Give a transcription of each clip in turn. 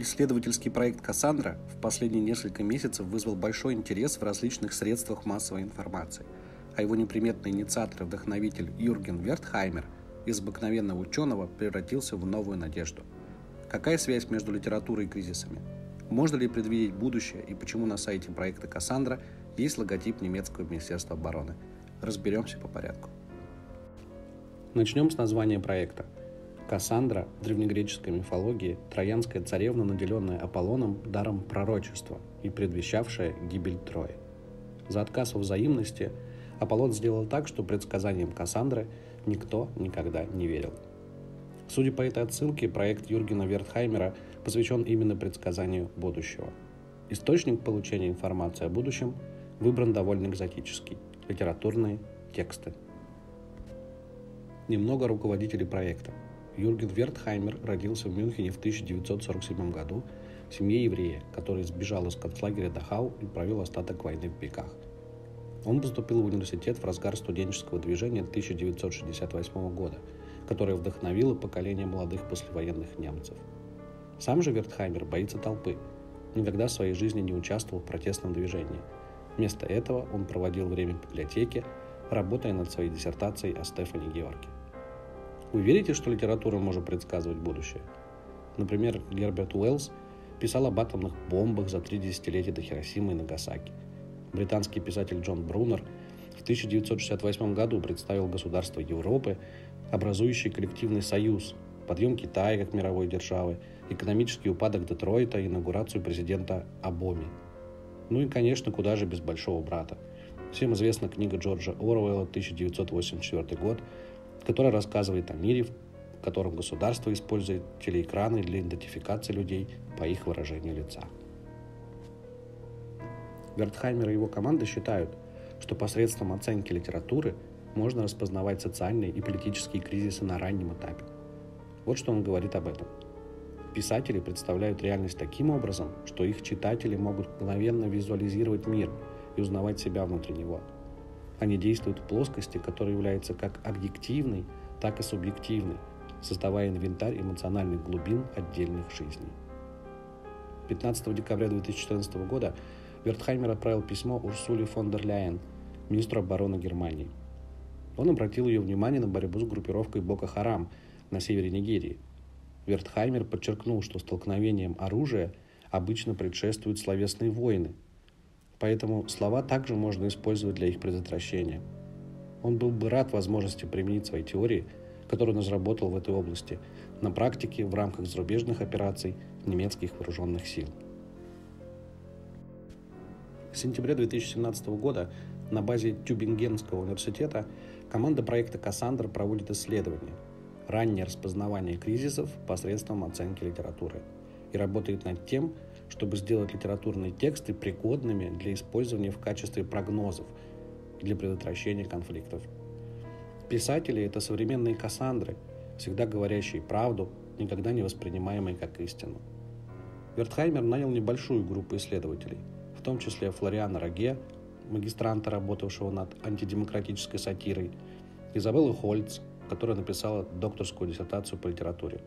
Исследовательский проект «Кассандра» в последние несколько месяцев вызвал большой интерес в различных средствах массовой информации, а его неприметный инициатор и вдохновитель Юрген Вертхаймер из обыкновенного ученого превратился в новую надежду. Какая связь между литературой и кризисами? Можно ли предвидеть будущее и почему на сайте проекта «Кассандра» есть логотип немецкого Министерства обороны? Разберемся по порядку. Начнем с названия проекта – Кассандра в древнегреческой мифологии – троянская царевна, наделенная Аполлоном даром пророчества и предвещавшая гибель Трои. За отказ во взаимности Аполлон сделал так, что предсказаниям Кассандры никто никогда не верил. Судя по этой отсылке, проект Юргена Вертхаймера посвящен именно предсказанию будущего. Источник получения информации о будущем выбран довольно экзотический – литературные тексты. Немного руководителей проекта – Юрген Вертхаймер родился в Мюнхене в 1947 году в семье еврея, который сбежал из концлагеря Дахау и провел остаток войны в Пеках. Он поступил в университет в разгар студенческого движения 1968 года, которое вдохновило поколение молодых послевоенных немцев. Сам же Вертхаймер боится толпы, никогда в своей жизни не участвовал в протестном движении. Вместо этого он проводил время в библиотеке, работая над своей диссертацией о Стефане Георге. Вы верите, что литература может предсказывать будущее? Например, Герберт Уэллс писал об атомных бомбах за три десятилетия до Хиросимы и Нагасаки. Британский писатель Джон Брунер в 1968 году представил государство Европы, образующие коллективный союз, подъем Китая как мировой державы, экономический упадок Детройта и инаугурацию президента Абоми. Ну и, конечно, куда же без Большого брата. Всем известна книга Джорджа Оруэлла 1984 год которая рассказывает о мире, в котором государство использует телеэкраны для идентификации людей по их выражению лица. Вертхаймер и его команда считают, что посредством оценки литературы можно распознавать социальные и политические кризисы на раннем этапе. Вот что он говорит об этом. Писатели представляют реальность таким образом, что их читатели могут мгновенно визуализировать мир и узнавать себя внутри него – они действуют в плоскости, которая является как объективной, так и субъективной, создавая инвентарь эмоциональных глубин отдельных жизней. 15 декабря 2014 года Вертхаймер отправил письмо Урсуле фон дер Ляйен, министру обороны Германии. Он обратил ее внимание на борьбу с группировкой Бока Харам на севере Нигерии. Вертхаймер подчеркнул, что столкновением оружия обычно предшествуют словесные войны – Поэтому слова также можно использовать для их предотвращения. Он был бы рад возможности применить свои теории, которые он разработал в этой области, на практике в рамках зарубежных операций немецких вооруженных сил. С сентября 2017 года на базе Тюбингенского университета команда проекта «Кассандра» проводит исследования раннее распознавание кризисов посредством оценки литературы и работает над тем, чтобы сделать литературные тексты пригодными для использования в качестве прогнозов для предотвращения конфликтов. Писатели – это современные Кассандры, всегда говорящие правду, никогда не воспринимаемые как истину. Вертхаймер нанял небольшую группу исследователей, в том числе Флориана Роге, магистранта, работавшего над антидемократической сатирой, Изабеллу Хольц, которая написала докторскую диссертацию по литературе.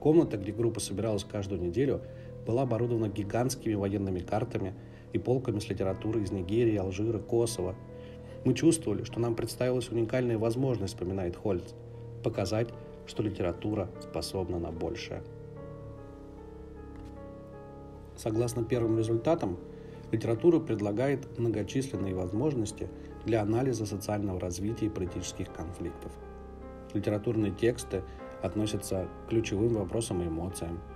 Комната, где группа собиралась каждую неделю, была оборудована гигантскими военными картами и полками с литературой из Нигерии, Алжира, Косово. Мы чувствовали, что нам представилась уникальная возможность, вспоминает Хольц, показать, что литература способна на большее. Согласно первым результатам, литература предлагает многочисленные возможности для анализа социального развития и политических конфликтов. Литературные тексты относятся к ключевым вопросам и эмоциям –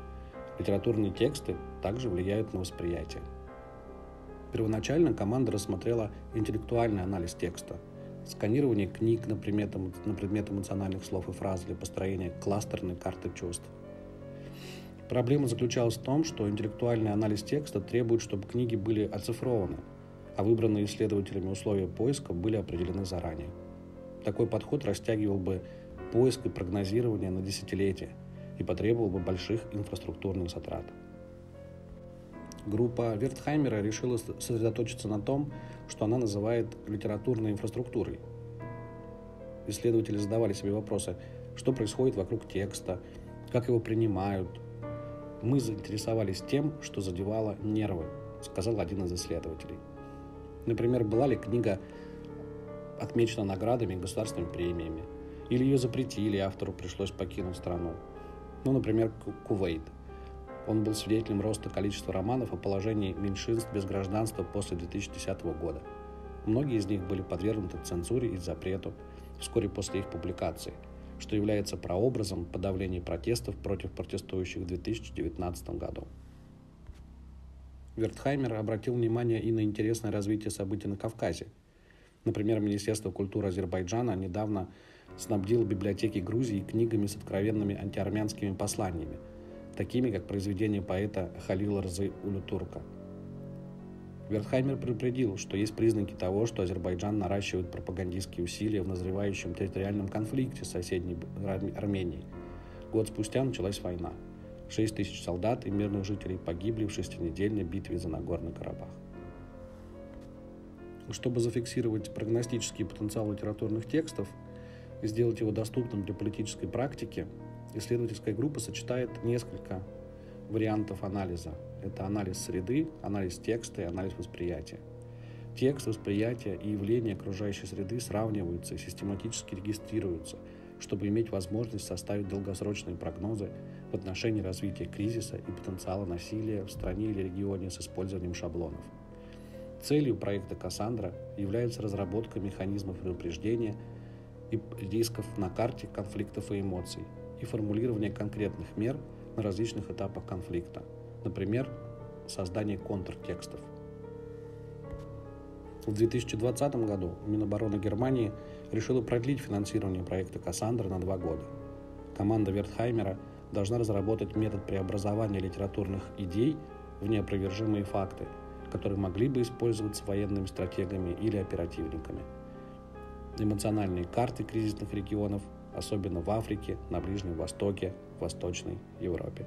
Литературные тексты также влияют на восприятие. Первоначально команда рассмотрела интеллектуальный анализ текста, сканирование книг на предмет, на предмет эмоциональных слов и фраз для построения кластерной карты чувств. Проблема заключалась в том, что интеллектуальный анализ текста требует, чтобы книги были оцифрованы, а выбранные исследователями условия поиска были определены заранее. Такой подход растягивал бы поиск и прогнозирование на десятилетия – и потребовал бы больших инфраструктурных затрат. Группа Вертхаймера решила сосредоточиться на том, что она называет литературной инфраструктурой. Исследователи задавали себе вопросы, что происходит вокруг текста, как его принимают, Мы заинтересовались тем, что задевало нервы, сказал один из исследователей. Например, была ли книга отмечена наградами и государственными премиями, или ее запретили, и автору пришлось покинуть страну. Ну, например, Кувейт. Он был свидетелем роста количества романов о положении меньшинств без гражданства после 2010 года. Многие из них были подвергнуты цензуре и запрету вскоре после их публикации, что является прообразом подавления протестов против протестующих в 2019 году. Вертхаймер обратил внимание и на интересное развитие событий на Кавказе. Например, Министерство культуры Азербайджана недавно снабдило библиотеки Грузии книгами с откровенными антиармянскими посланиями, такими как произведение поэта Халила Рзы Улютурка. Вертхаймер предупредил, что есть признаки того, что Азербайджан наращивает пропагандистские усилия в назревающем территориальном конфликте с соседней Арменией. Год спустя началась война – 6 тысяч солдат и мирных жителей погибли в шестинедельной битве за Нагорный Карабах. Чтобы зафиксировать прогностический потенциал литературных текстов и сделать его доступным для политической практики, исследовательская группа сочетает несколько вариантов анализа. Это анализ среды, анализ текста и анализ восприятия. Текст, восприятие и явления окружающей среды сравниваются и систематически регистрируются, чтобы иметь возможность составить долгосрочные прогнозы в отношении развития кризиса и потенциала насилия в стране или регионе с использованием шаблонов. Целью проекта «Кассандра» является разработка механизмов предупреждения и рисков на карте конфликтов и эмоций и формулирование конкретных мер на различных этапах конфликта, например, создание контртекстов. В 2020 году Минобороны Германии решила продлить финансирование проекта «Кассандра» на два года. Команда Вертхаймера – должна разработать метод преобразования литературных идей в неопровержимые факты, которые могли бы использоваться военными стратегами или оперативниками. Эмоциональные карты кризисных регионов, особенно в Африке, на Ближнем Востоке, в Восточной Европе.